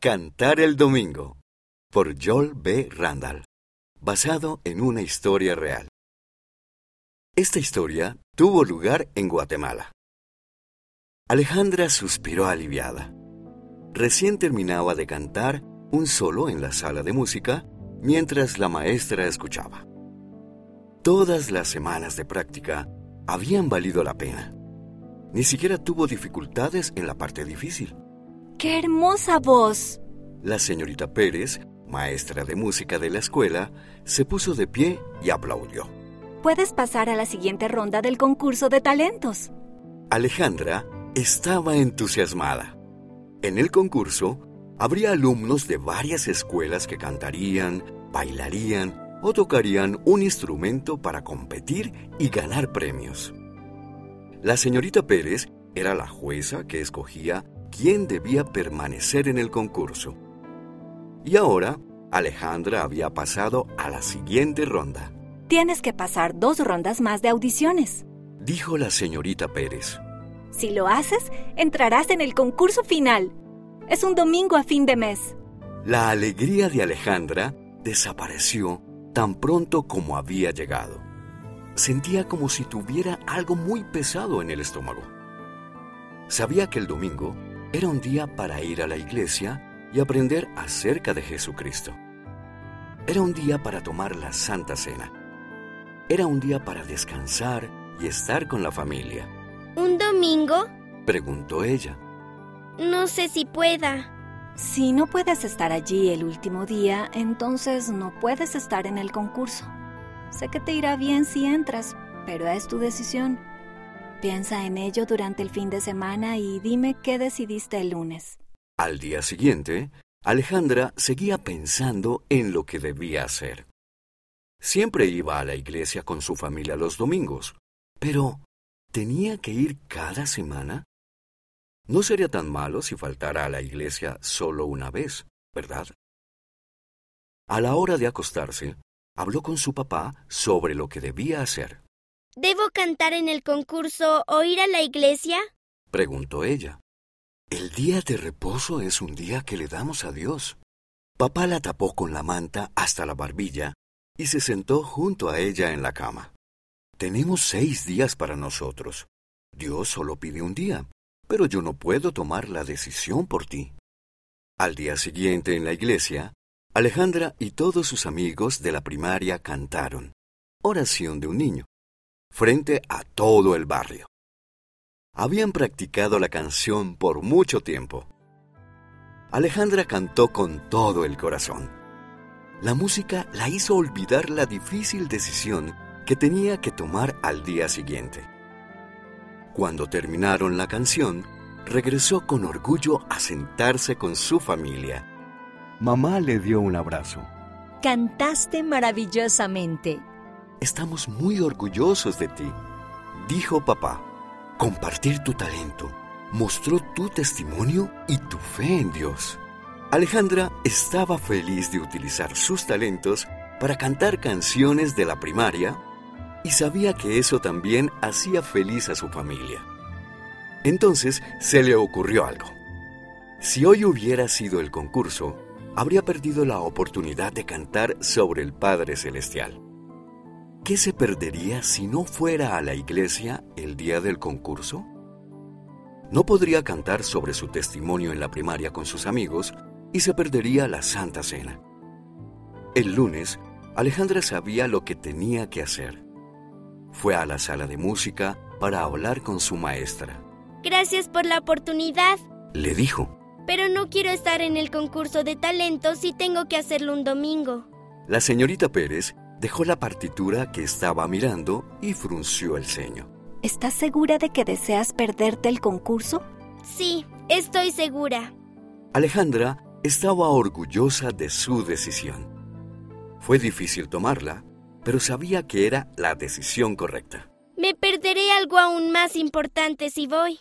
Cantar el Domingo por Joel B. Randall, basado en una historia real. Esta historia tuvo lugar en Guatemala. Alejandra suspiró aliviada. Recién terminaba de cantar un solo en la sala de música mientras la maestra escuchaba. Todas las semanas de práctica habían valido la pena. Ni siquiera tuvo dificultades en la parte difícil. ¡Qué hermosa voz! La señorita Pérez, maestra de música de la escuela, se puso de pie y aplaudió. Puedes pasar a la siguiente ronda del concurso de talentos. Alejandra estaba entusiasmada. En el concurso habría alumnos de varias escuelas que cantarían, bailarían o tocarían un instrumento para competir y ganar premios. La señorita Pérez era la jueza que escogía quién debía permanecer en el concurso. Y ahora, Alejandra había pasado a la siguiente ronda. Tienes que pasar dos rondas más de audiciones. Dijo la señorita Pérez. Si lo haces, entrarás en el concurso final. Es un domingo a fin de mes. La alegría de Alejandra desapareció tan pronto como había llegado. Sentía como si tuviera algo muy pesado en el estómago. Sabía que el domingo era un día para ir a la iglesia y aprender acerca de Jesucristo. Era un día para tomar la Santa Cena. Era un día para descansar y estar con la familia. ¿Un domingo? Preguntó ella. No sé si pueda. Si no puedes estar allí el último día, entonces no puedes estar en el concurso. Sé que te irá bien si entras, pero es tu decisión. Piensa en ello durante el fin de semana y dime qué decidiste el lunes. Al día siguiente, Alejandra seguía pensando en lo que debía hacer. Siempre iba a la iglesia con su familia los domingos, pero ¿tenía que ir cada semana? No sería tan malo si faltara a la iglesia solo una vez, ¿verdad? A la hora de acostarse, habló con su papá sobre lo que debía hacer. ¿Debo cantar en el concurso o ir a la iglesia? Preguntó ella. El día de reposo es un día que le damos a Dios. Papá la tapó con la manta hasta la barbilla y se sentó junto a ella en la cama. Tenemos seis días para nosotros. Dios solo pide un día, pero yo no puedo tomar la decisión por ti. Al día siguiente en la iglesia, Alejandra y todos sus amigos de la primaria cantaron Oración de un niño frente a todo el barrio. Habían practicado la canción por mucho tiempo. Alejandra cantó con todo el corazón. La música la hizo olvidar la difícil decisión que tenía que tomar al día siguiente. Cuando terminaron la canción, regresó con orgullo a sentarse con su familia. Mamá le dio un abrazo. Cantaste maravillosamente. Estamos muy orgullosos de ti, dijo papá. Compartir tu talento mostró tu testimonio y tu fe en Dios. Alejandra estaba feliz de utilizar sus talentos para cantar canciones de la primaria y sabía que eso también hacía feliz a su familia. Entonces se le ocurrió algo. Si hoy hubiera sido el concurso, habría perdido la oportunidad de cantar sobre el Padre Celestial. ¿Qué se perdería si no fuera a la iglesia el día del concurso? No podría cantar sobre su testimonio en la primaria con sus amigos y se perdería la Santa Cena. El lunes, Alejandra sabía lo que tenía que hacer. Fue a la sala de música para hablar con su maestra. Gracias por la oportunidad. Le dijo. Pero no quiero estar en el concurso de talentos si tengo que hacerlo un domingo. La señorita Pérez dejó la partitura que estaba mirando y frunció el ceño. ¿Estás segura de que deseas perderte el concurso? Sí, estoy segura. Alejandra estaba orgullosa de su decisión. Fue difícil tomarla, pero sabía que era la decisión correcta. Me perderé algo aún más importante si voy.